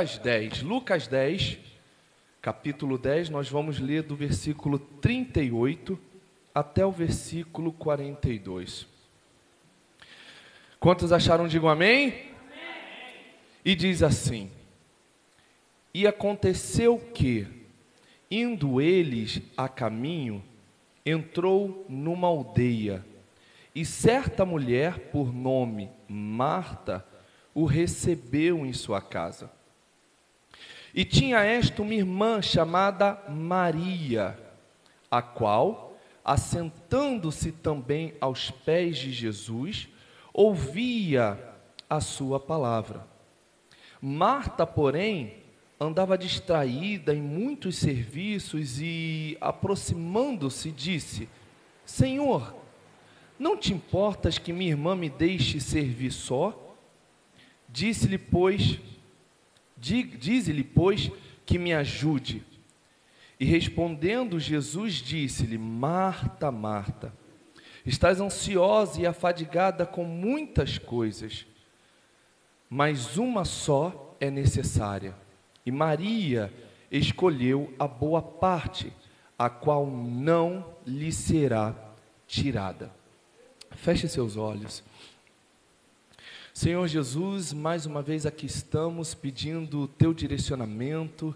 Lucas 10. Lucas 10, capítulo 10, nós vamos ler do versículo 38 até o versículo 42. Quantos acharam? Digam amém. amém. E diz assim: E aconteceu que, indo eles a caminho, entrou numa aldeia, e certa mulher, por nome Marta, o recebeu em sua casa. E tinha esta uma irmã chamada Maria, a qual, assentando-se também aos pés de Jesus, ouvia a sua palavra. Marta, porém, andava distraída em muitos serviços e, aproximando-se, disse: Senhor, não te importas que minha irmã me deixe servir só? Disse-lhe, pois, dize-lhe, pois, que me ajude. E respondendo Jesus, disse-lhe: Marta, Marta, estás ansiosa e afadigada com muitas coisas, mas uma só é necessária. E Maria escolheu a boa parte, a qual não lhe será tirada. Feche seus olhos. Senhor Jesus, mais uma vez aqui estamos pedindo o teu direcionamento,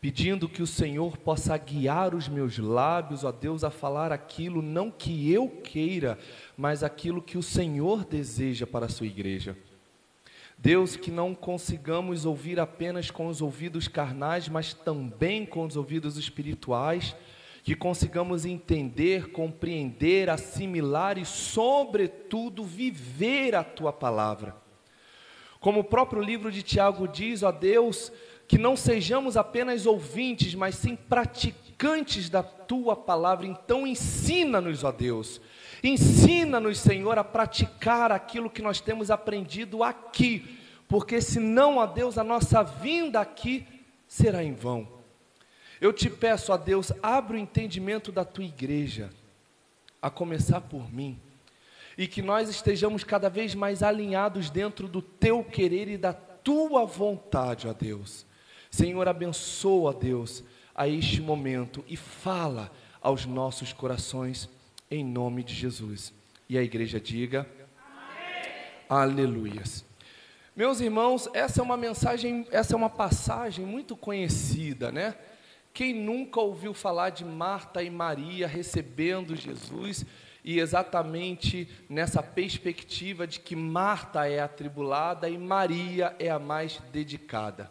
pedindo que o Senhor possa guiar os meus lábios, ó Deus, a falar aquilo não que eu queira, mas aquilo que o Senhor deseja para a sua igreja. Deus, que não consigamos ouvir apenas com os ouvidos carnais, mas também com os ouvidos espirituais, que consigamos entender, compreender, assimilar e, sobretudo, viver a tua palavra. Como o próprio livro de Tiago diz, ó Deus, que não sejamos apenas ouvintes, mas sim praticantes da tua palavra. Então, ensina-nos, ó Deus. Ensina-nos, Senhor, a praticar aquilo que nós temos aprendido aqui, porque senão, ó Deus, a nossa vinda aqui será em vão. Eu te peço, ó Deus, abre o entendimento da tua igreja, a começar por mim e que nós estejamos cada vez mais alinhados dentro do teu querer e da tua vontade, ó Deus. Senhor, abençoa, Deus, a este momento e fala aos nossos corações em nome de Jesus. E a igreja diga: Amém. Aleluias. Meus irmãos, essa é uma mensagem, essa é uma passagem muito conhecida, né? Quem nunca ouviu falar de Marta e Maria recebendo Jesus? e exatamente nessa perspectiva de que Marta é atribulada e Maria é a mais dedicada.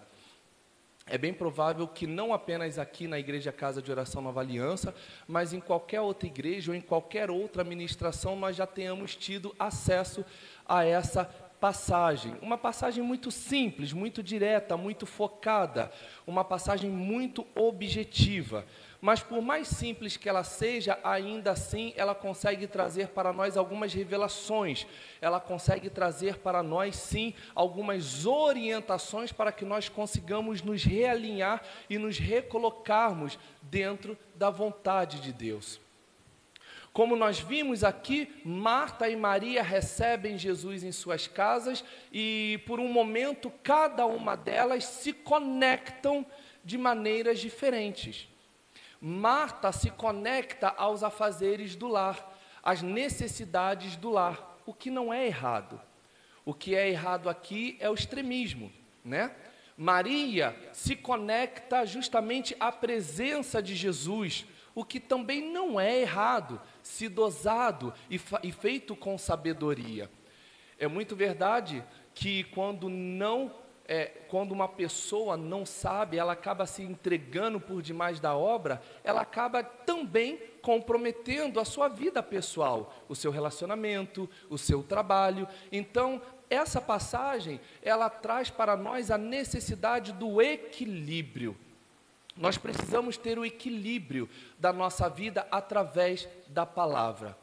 É bem provável que não apenas aqui na Igreja Casa de Oração Nova Aliança, mas em qualquer outra igreja ou em qualquer outra ministração nós já tenhamos tido acesso a essa passagem. Uma passagem muito simples, muito direta, muito focada, uma passagem muito objetiva mas por mais simples que ela seja, ainda assim ela consegue trazer para nós algumas revelações, ela consegue trazer para nós, sim, algumas orientações para que nós consigamos nos realinhar e nos recolocarmos dentro da vontade de Deus. Como nós vimos aqui, Marta e Maria recebem Jesus em suas casas e, por um momento, cada uma delas se conectam de maneiras diferentes. Marta se conecta aos afazeres do lar, às necessidades do lar, o que não é errado. O que é errado aqui é o extremismo, né? Maria se conecta justamente à presença de Jesus, o que também não é errado, se dosado e, e feito com sabedoria. É muito verdade que quando não é, quando uma pessoa não sabe, ela acaba se entregando por demais da obra, ela acaba também comprometendo a sua vida pessoal, o seu relacionamento, o seu trabalho. Então, essa passagem, ela traz para nós a necessidade do equilíbrio. Nós precisamos ter o equilíbrio da nossa vida através da palavra.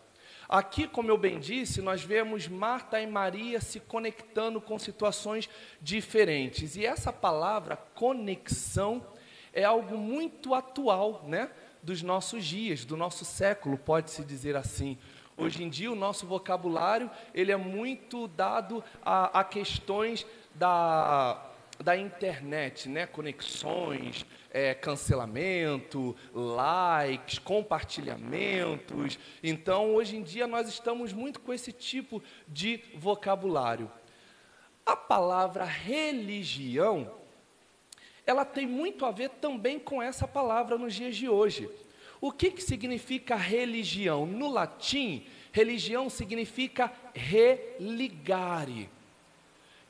Aqui, como eu bem disse, nós vemos Marta e Maria se conectando com situações diferentes. E essa palavra conexão é algo muito atual, né? Dos nossos dias, do nosso século, pode-se dizer assim. Hoje em dia, o nosso vocabulário ele é muito dado a, a questões da, da internet, né? Conexões, é, cancelamento, likes, compartilhamentos. Então, hoje em dia, nós estamos muito com esse tipo de vocabulário. A palavra religião, ela tem muito a ver também com essa palavra nos dias de hoje. O que, que significa religião? No latim, religião significa religare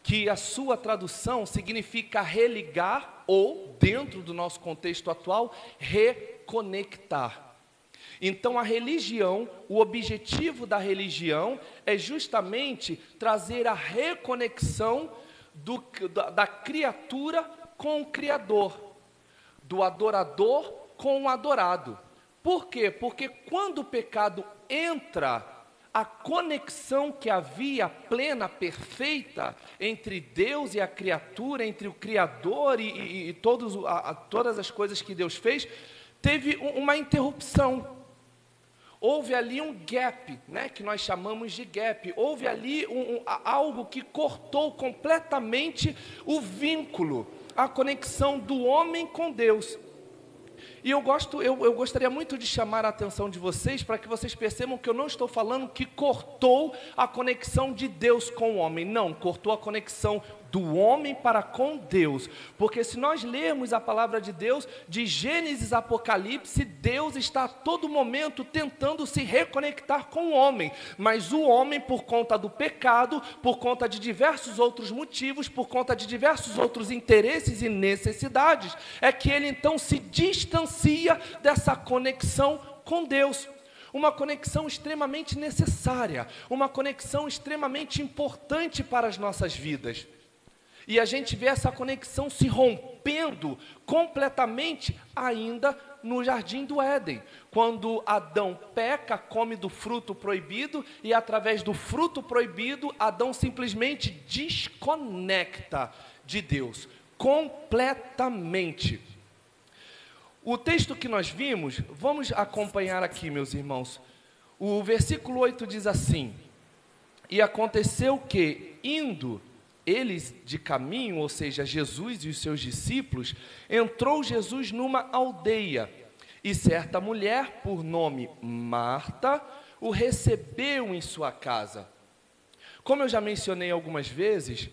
que a sua tradução significa religar ou, dentro do nosso contexto atual, reconectar. Então, a religião, o objetivo da religião é justamente trazer a reconexão do, da, da criatura com o Criador, do adorador com o adorado. Por quê? Porque quando o pecado entra a conexão que havia plena, perfeita, entre Deus e a criatura, entre o Criador e, e, e todos, a, a, todas as coisas que Deus fez, teve uma interrupção. Houve ali um gap, né, que nós chamamos de gap. Houve ali um, um, algo que cortou completamente o vínculo, a conexão do homem com Deus. E eu, gosto, eu, eu gostaria muito de chamar a atenção de vocês para que vocês percebam que eu não estou falando que cortou a conexão de Deus com o homem. Não, cortou a conexão do homem para com Deus. Porque se nós lermos a palavra de Deus, de Gênesis a Apocalipse, Deus está a todo momento tentando se reconectar com o homem. Mas o homem, por conta do pecado, por conta de diversos outros motivos, por conta de diversos outros interesses e necessidades, é que ele então se distancia dessa conexão com Deus uma conexão extremamente necessária, uma conexão extremamente importante para as nossas vidas. E a gente vê essa conexão se rompendo completamente ainda no jardim do Éden, quando Adão peca, come do fruto proibido e através do fruto proibido, Adão simplesmente desconecta de Deus completamente. O texto que nós vimos, vamos acompanhar aqui, meus irmãos. O versículo 8 diz assim: E aconteceu que, indo eles de caminho, ou seja, Jesus e os seus discípulos, entrou Jesus numa aldeia, e certa mulher, por nome Marta, o recebeu em sua casa. Como eu já mencionei algumas vezes,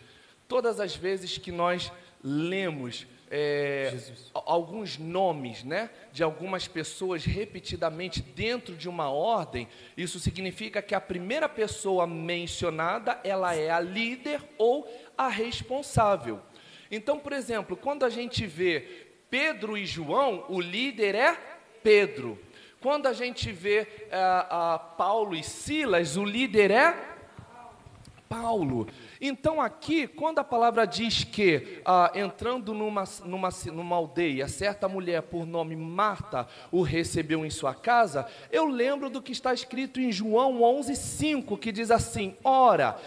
todas as vezes que nós lemos é, alguns nomes né, de algumas pessoas repetidamente dentro de uma ordem, isso significa que a primeira pessoa mencionada ela é a líder ou a responsável. Então, por exemplo, quando a gente vê Pedro e João, o líder é Pedro. Quando a gente vê uh, uh, Paulo e Silas, o líder é Paulo. Então, aqui, quando a palavra diz que, ah, entrando numa, numa, numa aldeia, certa mulher por nome Marta o recebeu em sua casa, eu lembro do que está escrito em João 11,5, que diz assim: Ora,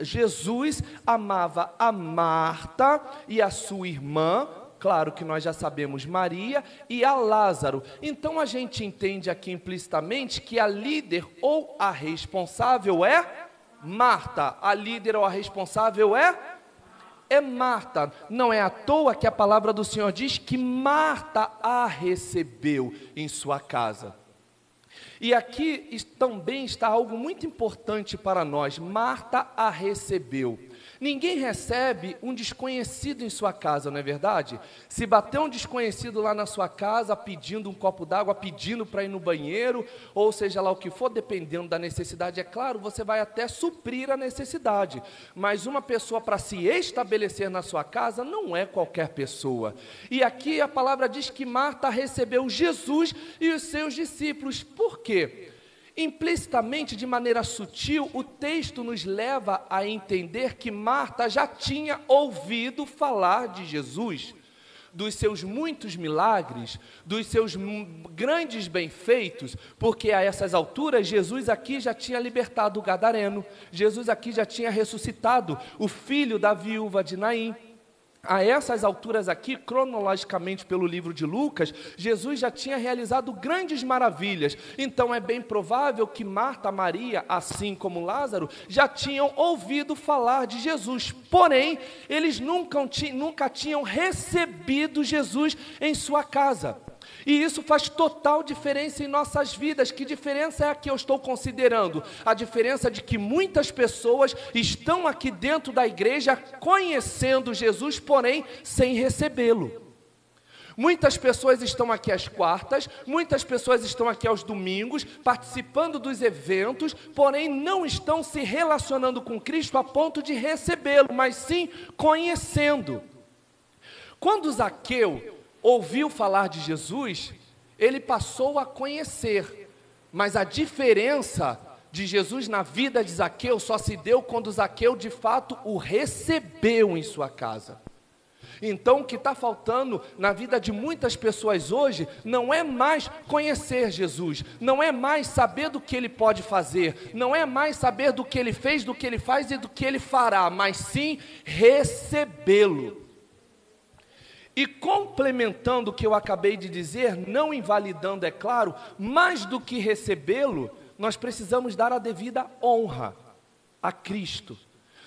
Jesus amava a Marta e a sua irmã, claro que nós já sabemos Maria e a Lázaro. Então a gente entende aqui implicitamente que a líder ou a responsável é Marta, a líder ou a responsável é? É Marta. Não é à toa que a palavra do Senhor diz que Marta a recebeu em sua casa. E aqui também está algo muito importante para nós. Marta a recebeu. Ninguém recebe um desconhecido em sua casa, não é verdade? Se bater um desconhecido lá na sua casa pedindo um copo d'água, pedindo para ir no banheiro, ou seja lá o que for, dependendo da necessidade, é claro, você vai até suprir a necessidade. Mas uma pessoa para se estabelecer na sua casa não é qualquer pessoa. E aqui a palavra diz que Marta recebeu Jesus e os seus discípulos. Por quê? Implicitamente, de maneira sutil, o texto nos leva a entender que Marta já tinha ouvido falar de Jesus, dos seus muitos milagres, dos seus grandes benfeitos, porque a essas alturas Jesus aqui já tinha libertado o gadareno, Jesus aqui já tinha ressuscitado o filho da viúva de Naim. A essas alturas aqui, cronologicamente pelo livro de Lucas, Jesus já tinha realizado grandes maravilhas. Então é bem provável que Marta, Maria, assim como Lázaro, já tinham ouvido falar de Jesus. Porém, eles nunca, nunca tinham recebido Jesus em sua casa. E isso faz total diferença em nossas vidas. Que diferença é a que eu estou considerando? A diferença de que muitas pessoas estão aqui dentro da igreja conhecendo Jesus, porém sem recebê-lo. Muitas pessoas estão aqui às quartas, muitas pessoas estão aqui aos domingos, participando dos eventos, porém não estão se relacionando com Cristo a ponto de recebê-lo, mas sim conhecendo. Quando Zaqueu ouviu falar de Jesus, ele passou a conhecer, mas a diferença de Jesus na vida de Zaqueu só se deu quando Zaqueu de fato o recebeu em sua casa. Então, o que está faltando na vida de muitas pessoas hoje não é mais conhecer Jesus, não é mais saber do que ele pode fazer, não é mais saber do que ele fez, do que ele faz e do que ele fará, mas sim recebê-lo. E complementando o que eu acabei de dizer, não invalidando, é claro, mais do que recebê-lo, nós precisamos dar a devida honra a Cristo.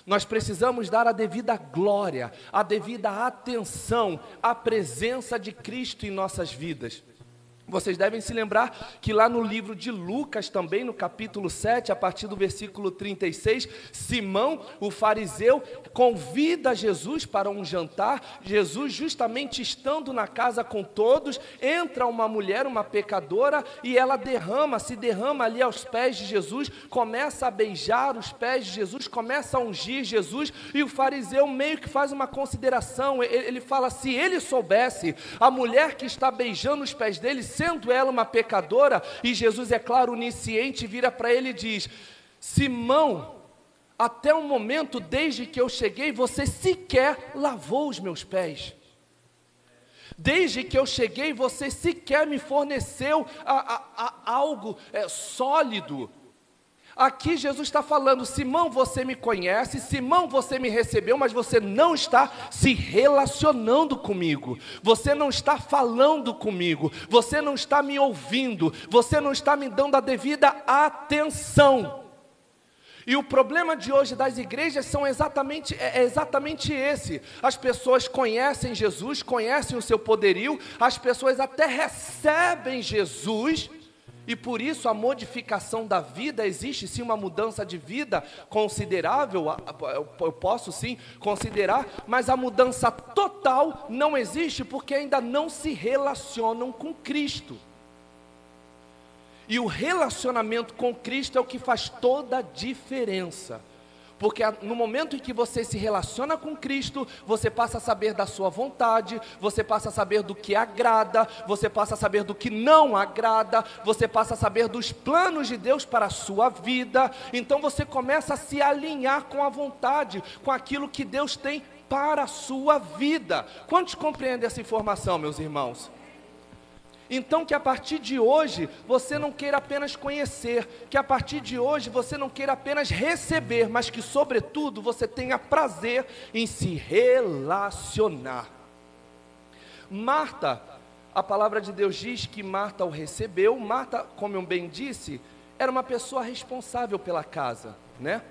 Nós precisamos dar a devida glória, a devida atenção à presença de Cristo em nossas vidas. Vocês devem se lembrar que lá no livro de Lucas, também no capítulo 7, a partir do versículo 36, Simão, o fariseu, convida Jesus para um jantar. Jesus, justamente estando na casa com todos, entra uma mulher, uma pecadora, e ela derrama, se derrama ali aos pés de Jesus, começa a beijar os pés de Jesus, começa a ungir Jesus, e o fariseu meio que faz uma consideração. Ele, fala: se ele soubesse, a mulher que está beijando os pés dele, sendo ela uma pecadora, e Jesus, é claro, onisciente, vira para ele e diz: Simão, até o momento, desde que eu cheguei, você sequer lavou os meus pés. Desde que eu cheguei, você sequer me forneceu a, a, a algo é, sólido Aqui Jesus está falando: Simão, você me conhece, Simão, você me recebeu, mas você não está se relacionando comigo, você não está falando comigo, você não está me ouvindo, você não está me dando a devida atenção. E o problema de hoje das igrejas são exatamente, é, é exatamente esse. As pessoas conhecem Jesus, conhecem o seu poderio, as pessoas até recebem Jesus, e por isso a modificação da vida existe sim uma mudança de vida considerável, eu posso sim considerar, mas a mudança total não existe porque ainda não se relacionam com Cristo. E o relacionamento com Cristo é o que faz toda a diferença. Porque no momento em que você se relaciona com Cristo, você passa a saber da sua vontade, você passa a saber do que agrada, você passa a saber do que não agrada, você passa a saber dos planos de Deus para a sua vida. Então você começa a se alinhar com a vontade, com aquilo que Deus tem para a sua vida. Quantos compreendem essa informação, meus irmãos? Então, que a partir de hoje você não queira apenas conhecer, que a partir de hoje você não queira apenas receber, mas que, sobretudo, você tenha prazer em se relacionar. Marta, a palavra de Deus diz que Marta o recebeu. Marta, como eu bem disse, era uma pessoa responsável pela casa, né?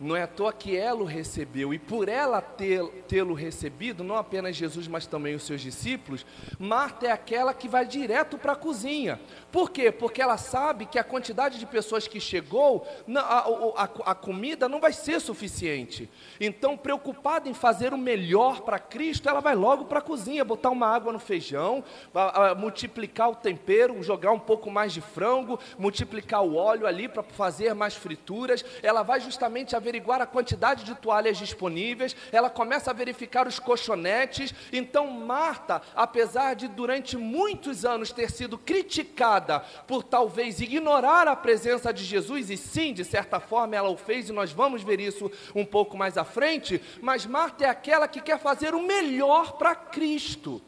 Não é à toa que ela o recebeu, e por ela tê-lo recebido, não apenas Jesus, mas também os seus discípulos, Marta é aquela que vai direto para a cozinha. Por quê? Porque ela sabe que a quantidade de pessoas que chegou, a, a, a comida não vai ser suficiente. Então, preocupada em fazer o melhor para Cristo, ela vai logo para a cozinha, botar uma água no feijão, a, multiplicar o tempero, jogar um pouco mais de frango, multiplicar o óleo ali para fazer mais frituras. Ela vai justamente averiguar a quantidade de toalhas disponíveis, ela começa a verificar os colchonetes. Então, Marta, apesar de durante muitos anos ter sido criticada, por talvez ignorar a presença de Jesus, e sim, de certa forma ela o fez, e nós vamos ver isso um pouco mais à frente, mas Marta é aquela que quer fazer o melhor para Cristo.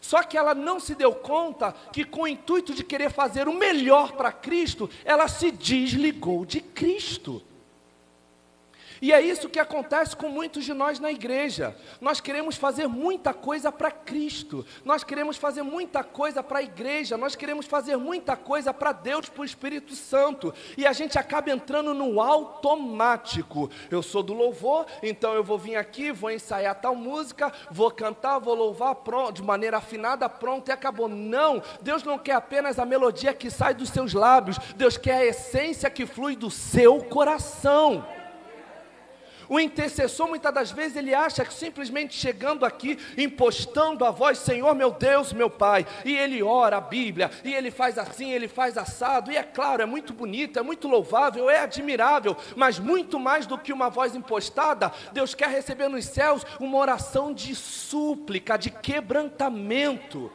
Só que ela não se deu conta que, com o intuito de querer fazer o melhor para Cristo, ela se desligou de Cristo. E é isso que acontece com muitos de nós na igreja. Nós queremos fazer muita coisa para Cristo, nós queremos fazer muita coisa para a igreja, nós queremos fazer muita coisa para Deus, para o Espírito Santo, e a gente acaba entrando no automático. Eu sou do louvor, então eu vou vir aqui, vou ensaiar tal música, vou cantar, vou louvar pronto, de maneira afinada, pronto e acabou. Não, Deus não quer apenas a melodia que sai dos seus lábios, Deus quer a essência que flui do seu coração. O intercessor, muitas das vezes, ele acha que simplesmente chegando aqui, impostando a voz, Senhor meu Deus, meu Pai, e ele ora a Bíblia, e ele faz assim, ele faz assado, e é claro, é muito bonito, é muito louvável, é admirável, mas muito mais do que uma voz impostada, Deus quer receber nos céus uma oração de súplica, de quebrantamento.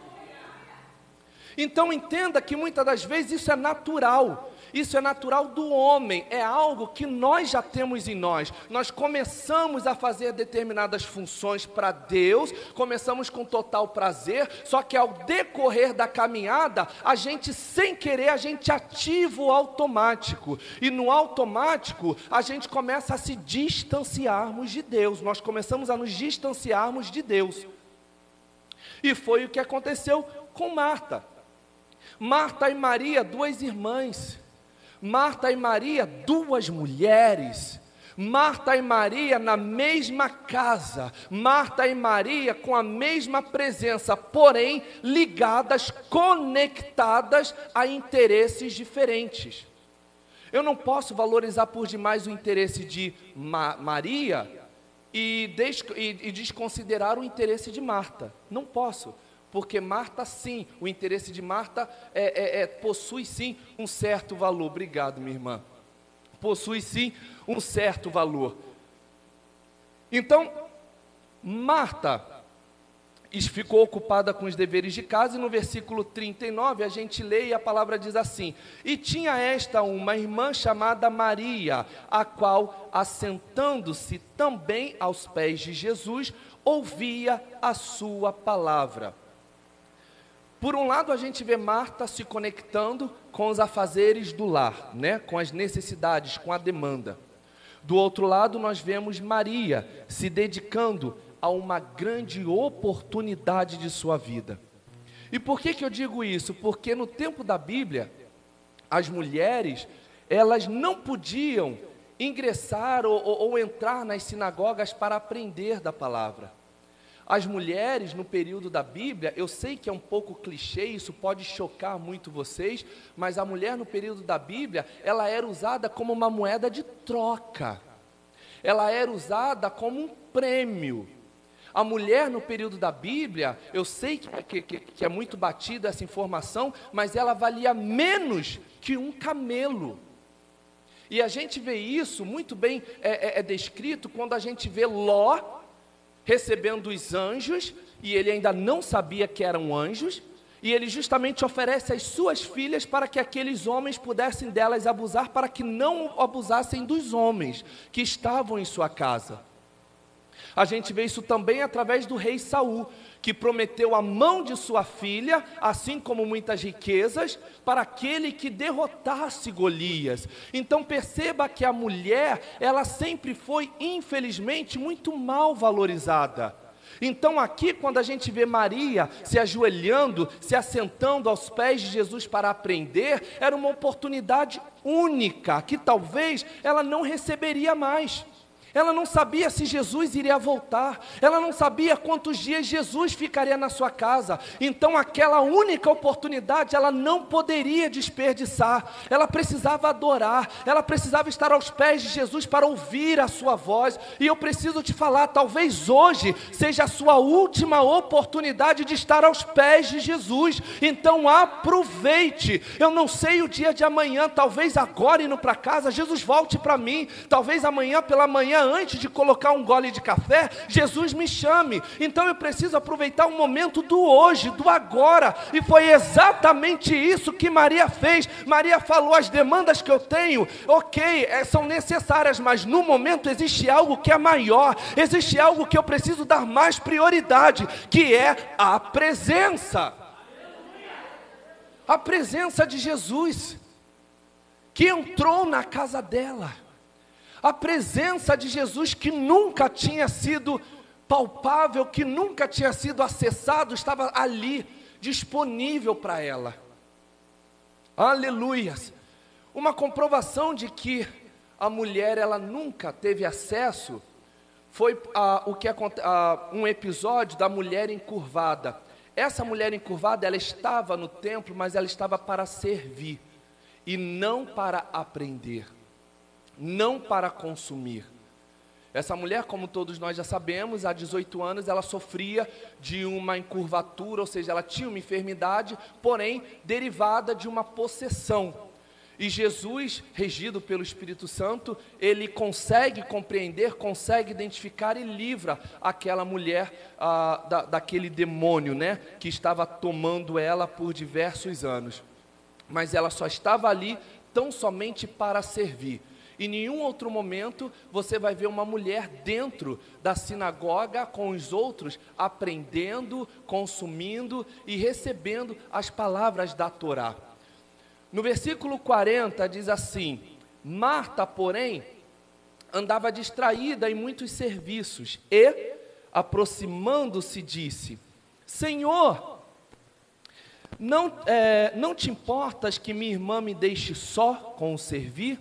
Então entenda que muitas das vezes isso é natural. Isso é natural do homem, é algo que nós já temos em nós. Nós começamos a fazer determinadas funções para Deus, começamos com total prazer, só que ao decorrer da caminhada, a gente sem querer, a gente ativa o automático. E no automático, a gente começa a se distanciarmos de Deus. Nós começamos a nos distanciarmos de Deus. E foi o que aconteceu com Marta. Marta e Maria, duas irmãs. Marta e Maria, duas mulheres. Marta e Maria na mesma casa, Marta e Maria com a mesma presença, porém ligadas, conectadas a interesses diferentes. Eu não posso valorizar por demais o interesse de Ma Maria e, e, e desconsiderar o interesse de Marta. Não posso porque Marta, sim, o interesse de Marta é, é, é, possui sim um certo valor. Obrigado, minha irmã. Possui sim um certo valor. Então, Marta ficou ocupada com os deveres de casa, e no versículo 39 a gente lê e a palavra diz assim: E tinha esta uma irmã chamada Maria, a qual, assentando-se também aos pés de Jesus, ouvia a sua palavra. Por um lado, a gente vê Marta se conectando com os afazeres do lar, né? com as necessidades, com a demanda. Do outro lado, nós vemos Maria se dedicando a uma grande oportunidade de sua vida. E por que, que eu digo isso? Porque no tempo da Bíblia, as mulheres, elas não podiam ingressar ou, ou, ou entrar nas sinagogas para aprender da palavra. As mulheres no período da Bíblia, eu sei que é um pouco clichê, isso pode chocar muito vocês, mas a mulher no período da Bíblia, ela era usada como uma moeda de troca. Ela era usada como um prêmio. A mulher no período da Bíblia, eu sei que, que, que é muito batida essa informação, mas ela valia menos que um camelo. E a gente vê isso muito bem é, é, é descrito quando a gente vê Ló recebendo os anjos, e ele ainda não sabia que eram anjos, e ele justamente oferece as suas filhas para que aqueles homens pudessem delas abusar, para que não abusassem dos homens que estavam em sua casa. A gente vê isso também através do rei Saul, que prometeu a mão de sua filha, assim como muitas riquezas, para aquele que derrotasse Golias. Então perceba que a mulher, ela sempre foi, infelizmente, muito mal valorizada. Então, aqui, quando a gente vê Maria se ajoelhando, se assentando aos pés de Jesus para aprender, era uma oportunidade única que talvez ela não receberia mais. Ela não sabia se Jesus iria voltar. Ela não sabia quantos dias Jesus ficaria na sua casa. Então, aquela única oportunidade ela não poderia desperdiçar. Ela precisava adorar. Ela precisava estar aos pés de Jesus para ouvir a sua voz. E eu preciso te falar, talvez hoje seja a sua última oportunidade de estar aos pés de Jesus. Então, aproveite. Eu não sei o dia de amanhã, talvez agora indo para casa, Jesus volte para mim. Talvez amanhã pela manhã antes de colocar um gole de café, Jesus me chame. Então eu preciso aproveitar o momento do hoje, do agora. E foi exatamente isso que Maria fez. Maria falou: as demandas que eu tenho, ok, é, são necessárias, mas no momento existe algo que é maior, existe algo que eu preciso dar mais prioridade, que é a presença. A presença de Jesus, que entrou na casa dela A presença de Jesus que nunca tinha sido palpável, que nunca tinha sido acessado, estava ali, disponível para ela. Aleluias! Uma comprovação de que a mulher ela nunca teve acesso foi o que ah, um episódio da mulher encurvada. Essa mulher encurvada, ela estava no templo, mas ela estava para servir e não para aprender, não para consumir. Essa mulher, como todos nós já sabemos, há 18 anos ela sofria de uma encurvatura, ou seja, ela tinha uma enfermidade, porém derivada de uma possessão. E Jesus, regido pelo Espírito Santo, ele consegue compreender, consegue identificar e livra aquela mulher ah, da, daquele demônio, né, que estava tomando ela por diversos anos. Mas ela só estava ali tão somente para servir. Em nenhum outro momento você vai ver uma mulher dentro da sinagoga com os outros, aprendendo, consumindo e recebendo as palavras da Torá. No versículo 40 diz assim: Marta, porém, andava distraída em muitos serviços e, aproximando-se, disse: Senhor, não, é, não te importas que minha irmã me deixe só com o servir?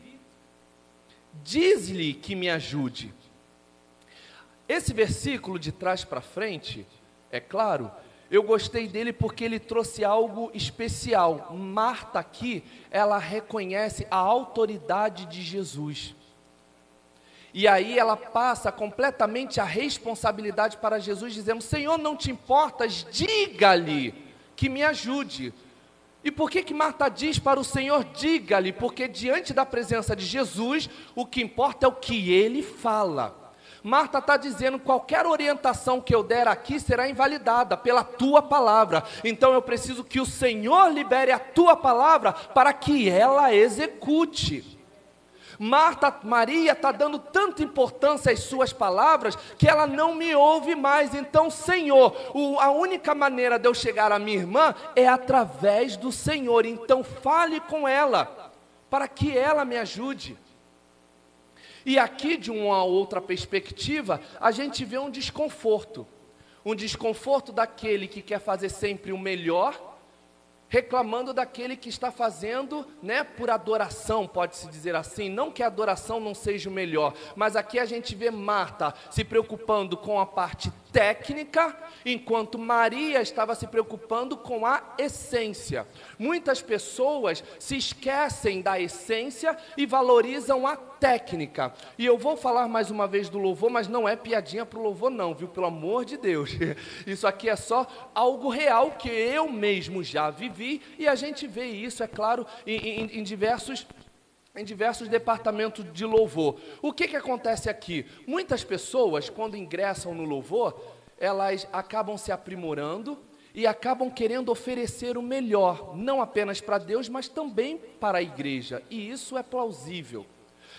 Diz-lhe que me ajude. Esse versículo de trás para frente, é claro, eu gostei dele porque ele trouxe algo especial. Marta aqui, ela reconhece a autoridade de Jesus. E aí ela passa completamente a responsabilidade para Jesus, dizendo: Senhor, não te importas, diga-lhe que me ajude. E por que que Marta diz para o Senhor, diga-lhe? Porque diante da presença de Jesus, o que importa é o que ele fala. Marta está dizendo: qualquer orientação que eu der aqui será invalidada pela tua palavra. Então eu preciso que o Senhor libere a tua palavra para que ela execute. Marta, Maria está dando tanta importância às suas palavras que ela não me ouve mais. Então, Senhor, o, a única maneira de eu chegar à minha irmã é através do Senhor. Então, fale com ela para que ela me ajude. E aqui, de uma outra perspectiva, a gente vê um desconforto. Um desconforto daquele que quer fazer sempre o melhor, reclamando daquele que está fazendo, né, por adoração, pode-se dizer assim. Não que a adoração não seja o melhor, mas aqui a gente vê Marta se preocupando com a parte técnica, enquanto Maria estava se preocupando com a essência. Muitas pessoas se esquecem da essência e valorizam a técnica. E eu vou falar mais uma vez do louvor, mas não é piadinha para o louvor, não, viu? Pelo amor de Deus. Isso aqui é só algo real que eu mesmo já vivi e a gente vê isso, é claro, em, em, em diversos em diversos departamentos de louvor. O que, que acontece aqui? Muitas pessoas, quando ingressam no louvor, elas acabam se aprimorando e acabam querendo oferecer o melhor, não apenas para Deus, mas também para a igreja. E isso é plausível.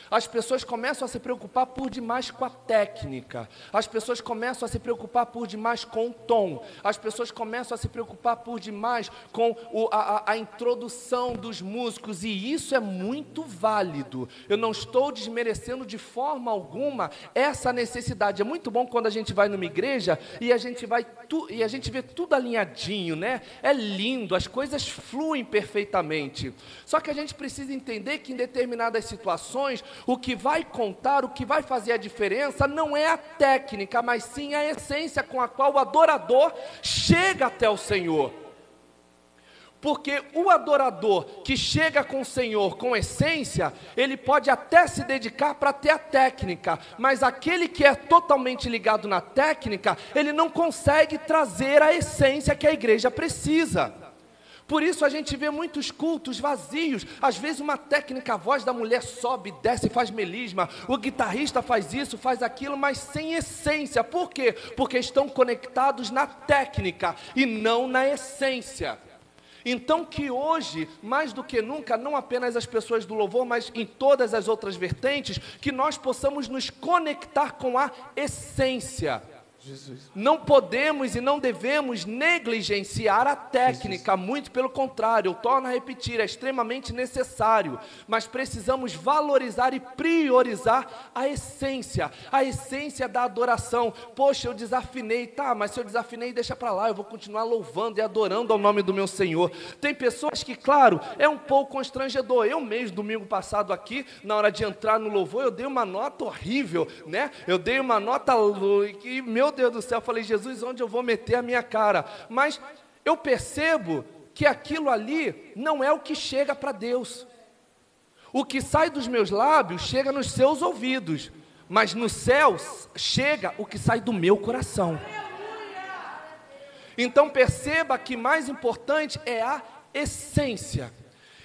As pessoas começam a se preocupar por demais com a técnica. As pessoas começam a se preocupar por demais com o tom. As pessoas começam a se preocupar por demais com o, a, a introdução dos músicos. E isso é muito válido. Eu não estou desmerecendo de forma alguma essa necessidade. É muito bom quando a gente vai numa igreja e a gente vai tu, e a gente vê tudo alinhadinho, né? É lindo, as coisas fluem perfeitamente. Só que a gente precisa entender que em determinadas situações o que vai contar, o que vai fazer a diferença não é a técnica, mas sim a essência com a qual o adorador chega até o Senhor. Porque o adorador que chega com o Senhor com essência, ele pode até se dedicar para ter a técnica, mas aquele que é totalmente ligado na técnica, ele não consegue trazer a essência que a igreja precisa. Por isso a gente vê muitos cultos vazios. Às vezes uma técnica, a voz da mulher sobe, desce, faz melisma. O guitarrista faz isso, faz aquilo, mas sem essência. Por quê? Porque estão conectados na técnica e não na essência. Então que hoje, mais do que nunca, não apenas as pessoas do louvor, mas em todas as outras vertentes, que nós possamos nos conectar com a essência Jesus. Não podemos e não devemos negligenciar a técnica, Jesus. muito pelo contrário, eu torno a repetir, é extremamente necessário, mas precisamos valorizar e priorizar a essência, a essência da adoração. Poxa, eu desafinei, tá, mas se eu desafinei, deixa para lá, eu vou continuar louvando e adorando ao nome do meu Senhor. Tem pessoas que, claro, é um pouco constrangedor. Eu mesmo, domingo passado aqui, na hora de entrar no louvor, eu dei uma nota horrível, né? Eu dei uma nota que, meu Deus do céu, eu falei, Jesus, onde eu vou meter a minha cara? Mas eu percebo que aquilo ali não é o que chega para Deus. O que sai dos meus lábios chega nos seus ouvidos, mas no céu chega o que sai do meu coração. Então perceba que mais importante é a essência.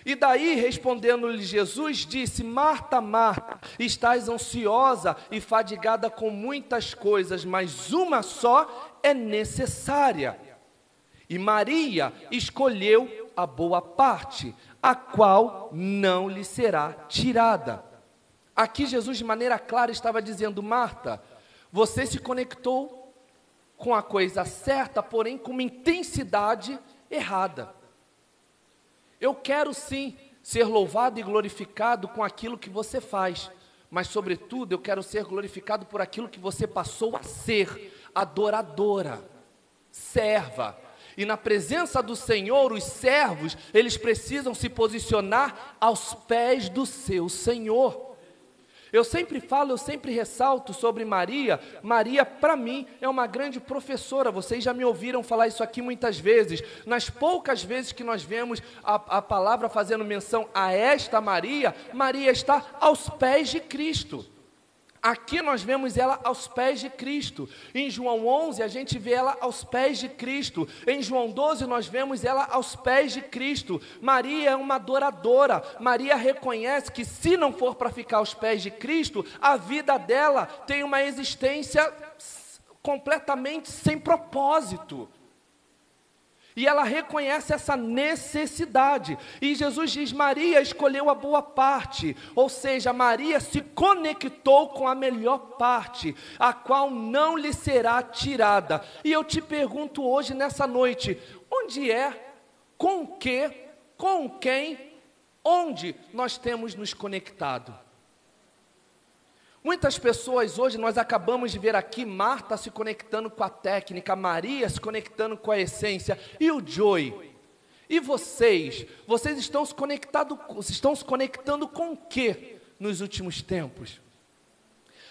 E daí, respondendo-lhe Jesus, disse: Marta, Marta, estás ansiosa e fadigada com muitas coisas, mas uma só é necessária. E Maria escolheu a boa parte, a qual não lhe será tirada. Aqui Jesus, de maneira clara, estava dizendo: Marta, você se conectou com a coisa certa, porém com uma intensidade errada. Eu quero sim ser louvado e glorificado com aquilo que você faz, mas, sobretudo, eu quero ser glorificado por aquilo que você passou a ser adoradora, serva. E na presença do Senhor, os servos, eles precisam se posicionar aos pés do seu Senhor. Eu sempre falo, eu sempre ressalto sobre Maria. Maria, para mim, é uma grande professora. Vocês já me ouviram falar isso aqui muitas vezes. Nas poucas vezes que nós vemos a, a palavra fazendo menção a esta Maria, Maria está aos pés de Cristo. Aqui nós vemos ela aos pés de Cristo. Em João 11 a gente vê ela aos pés de Cristo. Em João 12 nós vemos ela aos pés de Cristo. Maria é uma adoradora. Maria reconhece que se não for para ficar aos pés de Cristo, a vida dela tem uma existência completamente sem propósito. E ela reconhece essa necessidade. E Jesus diz: Maria escolheu a boa parte, ou seja, Maria se conectou com a melhor parte, a qual não lhe será tirada. E eu te pergunto hoje, nessa noite: onde é, com que, com quem, onde nós temos nos conectado? Muitas pessoas hoje, nós acabamos de ver aqui Marta se conectando com a técnica, Maria se conectando com a essência, e o Joy. E vocês? Vocês estão se, conectado, estão se conectando com o que nos últimos tempos?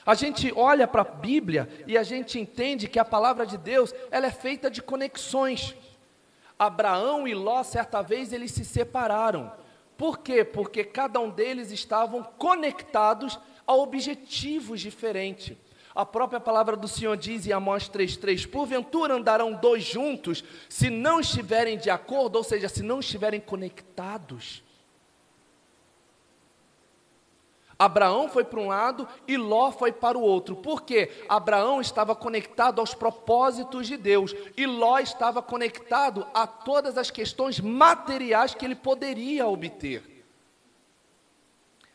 A gente olha para a Bíblia e a gente entende que a palavra de Deus ela é feita de conexões. Abraão e Ló, certa vez, eles se separaram. Por quê? Porque cada um deles estavam conectados a objetivos diferentes. A própria palavra do Senhor diz em Amós 3,3: Porventura andarão dois juntos, se não estiverem de acordo, ou seja, se não estiverem conectados. Abraão foi para um lado e Ló foi para o outro. Por quê? Abraão estava conectado aos propósitos de Deus e Ló estava conectado a todas as questões materiais que ele poderia obter.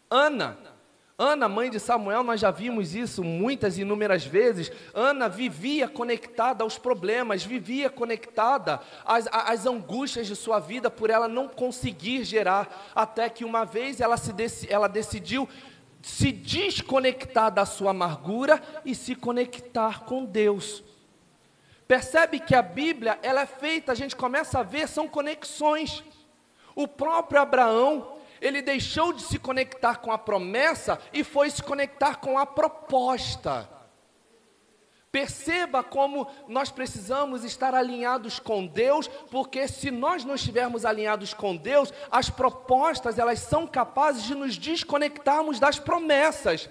Ana Ana, mãe de Samuel, nós já vimos isso muitas inúmeras vezes. Ana vivia conectada aos problemas, vivia conectada às, às, angústias de sua vida por ela não conseguir gerar, até que uma vez ela, se ela decidiu se desconectar da sua amargura e se conectar com Deus. Percebe que a Bíblia ela é feita, a gente começa a ver, são conexões. O próprio Abraão, ele deixou de se conectar com a promessa e foi se conectar com a proposta. Perceba como nós precisamos estar alinhados com Deus, porque se nós não estivermos alinhados com Deus, as propostas elas são capazes de nos desconectarmos das promessas.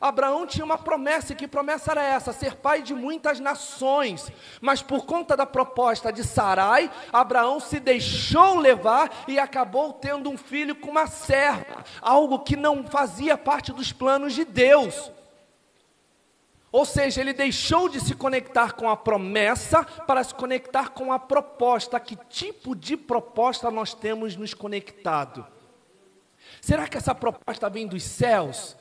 Abraão tinha uma promessa, e que promessa era essa? Ser pai de muitas nações. Mas por conta da proposta de Sarai, Abraão se deixou levar e acabou tendo um filho com uma serva, algo que não fazia parte dos planos de Deus. Ou seja, ele deixou de se conectar com a promessa para se conectar com a proposta. Que tipo de proposta nós temos nos conectado? Será que essa proposta vem dos céus?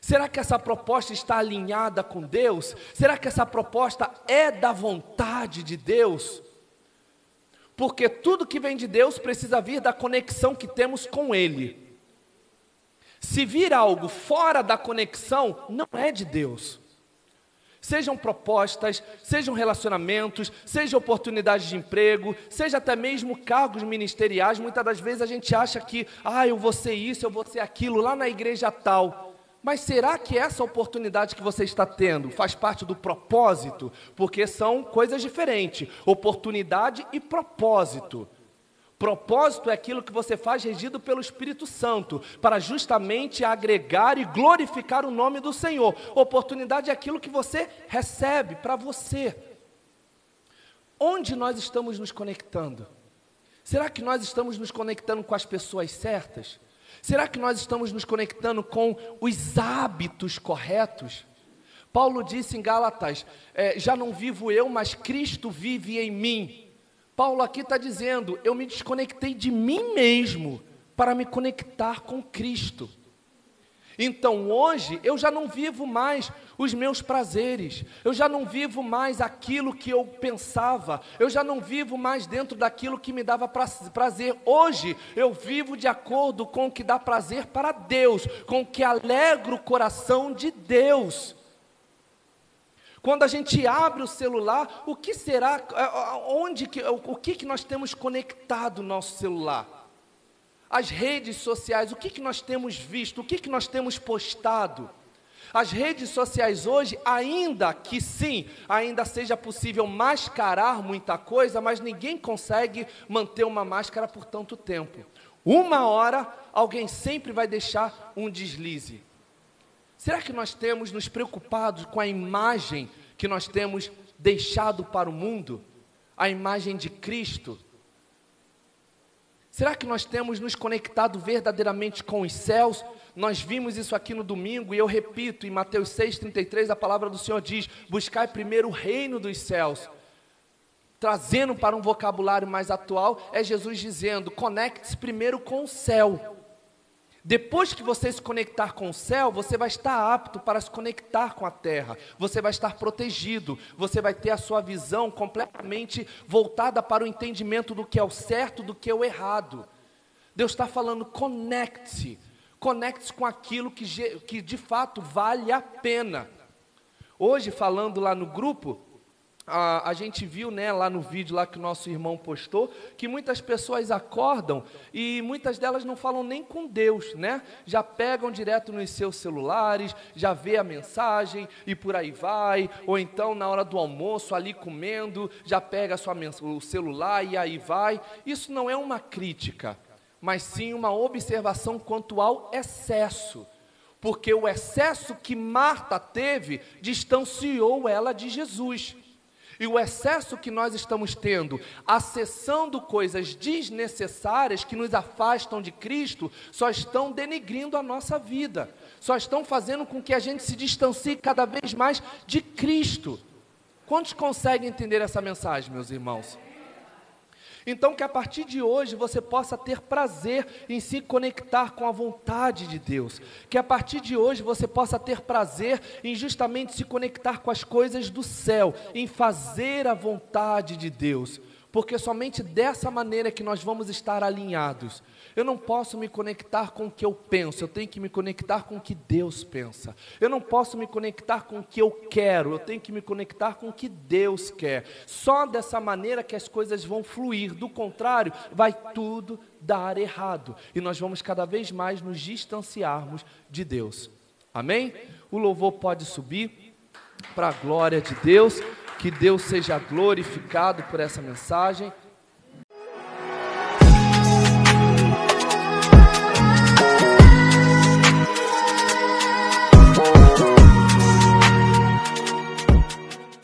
Será que essa proposta está alinhada com Deus? Será que essa proposta é da vontade de Deus? Porque tudo que vem de Deus precisa vir da conexão que temos com Ele. Se vir algo fora da conexão, não é de Deus. Sejam propostas, sejam relacionamentos, sejam oportunidades de emprego, seja até mesmo cargos ministeriais. Muitas das vezes a gente acha que, ah, eu vou ser isso, eu vou ser aquilo lá na igreja tal. Mas será que essa oportunidade que você está tendo faz parte do propósito? Porque são coisas diferentes: oportunidade e propósito. Propósito é aquilo que você faz regido pelo Espírito Santo, para justamente agregar e glorificar o nome do Senhor. Oportunidade é aquilo que você recebe para você. Onde nós estamos nos conectando? Será que nós estamos nos conectando com as pessoas certas? Será que nós estamos nos conectando com os hábitos corretos? Paulo disse em Gálatas: é, Já não vivo eu, mas Cristo vive em mim. Paulo aqui está dizendo: eu me desconectei de mim mesmo para me conectar com Cristo. Então hoje eu já não vivo mais os meus prazeres, eu já não vivo mais aquilo que eu pensava, eu já não vivo mais dentro daquilo que me dava prazer. Hoje eu vivo de acordo com o que dá prazer para Deus, com o que alegra o coração de Deus. Quando a gente abre o celular, o que será, onde que, o que, que nós temos conectado no nosso celular? As redes sociais, o que, que nós temos visto, o que, que nós temos postado? As redes sociais hoje, ainda que sim, ainda seja possível mascarar muita coisa, mas ninguém consegue manter uma máscara por tanto tempo. Uma hora, alguém sempre vai deixar um deslize. Será que nós temos nos preocupado com a imagem que nós temos deixado para o mundo? A imagem de Cristo? Será que nós temos nos conectado verdadeiramente com os céus? Nós vimos isso aqui no domingo e eu repito, em Mateus 6,33, a palavra do Senhor diz: Buscai primeiro o reino dos céus. Trazendo para um vocabulário mais atual, é Jesus dizendo: conecte-se primeiro com o céu. Depois que você se conectar com o céu, você vai estar apto para se conectar com a terra, você vai estar protegido, você vai ter a sua visão completamente voltada para o entendimento do que é o certo, do que é o errado. Deus está falando, conecte-se, conecte-se com aquilo que, que de fato vale a pena. Hoje, falando lá no grupo, a, a, gente viu né, lá no vídeo lá que o nosso irmão postou, que muitas pessoas acordam e muitas delas não falam nem com Deus, né? Já pegam direto nos seus celulares, já vê a mensagem e por aí vai, ou então na hora do almoço, ali comendo, já pega sua, o celular e aí vai. Isso não é uma crítica, mas sim uma observação quanto ao excesso. Porque o excesso que Marta teve distanciou ela de Jesus. E o excesso que nós estamos tendo, acessando coisas desnecessárias que nos afastam de Cristo, só estão denegrindo a nossa vida, só estão fazendo com que a gente se distancie cada vez mais de Cristo. Quantos conseguem entender essa mensagem, meus irmãos? Então, que a partir de hoje você possa ter prazer em se conectar com a vontade de Deus. Que a partir de hoje você possa ter prazer em justamente se conectar com as coisas do céu, em fazer a vontade de Deus. Porque somente dessa maneira que nós vamos estar alinhados. Eu não posso me conectar com o que eu penso, eu tenho que me conectar com o que Deus pensa. Eu não posso me conectar com o que eu quero, eu tenho que me conectar com o que Deus quer. Só dessa maneira que as coisas vão fluir, do contrário, vai tudo dar errado e nós vamos cada vez mais nos distanciarmos de Deus. Amém? O louvor pode subir para a glória de Deus, que Deus seja glorificado por essa mensagem.